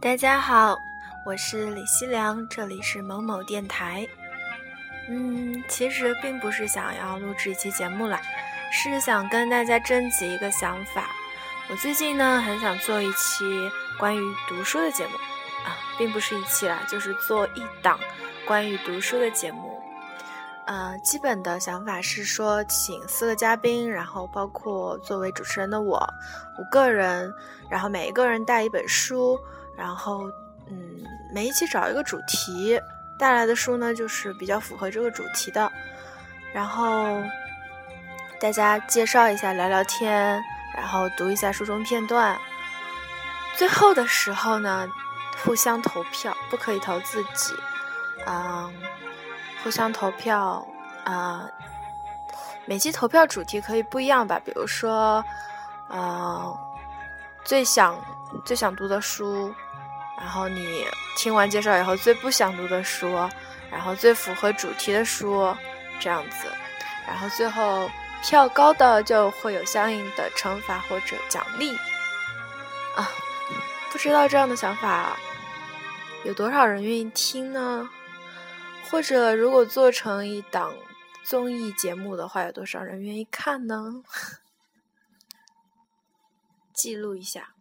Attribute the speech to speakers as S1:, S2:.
S1: 大家好，我是李希良，这里是某某电台。嗯，其实并不是想要录制一期节目啦，是想跟大家征集一个想法。我最近呢，很想做一期关于读书的节目啊，并不是一期啦，就是做一档关于读书的节目。呃，基本的想法是说，请四个嘉宾，然后包括作为主持人的我，五个人，然后每一个人带一本书。然后，嗯，每一期找一个主题，带来的书呢，就是比较符合这个主题的。然后大家介绍一下，聊聊天，然后读一下书中片段。最后的时候呢，互相投票，不可以投自己。嗯，互相投票。啊，每期投票主题可以不一样吧？比如说，呃，最想最想读的书。然后你听完介绍以后，最不想读的书，然后最符合主题的书，这样子，然后最后票高的就会有相应的惩罚或者奖励。啊，不知道这样的想法有多少人愿意听呢？或者如果做成一档综艺节目的话，有多少人愿意看呢？记录一下。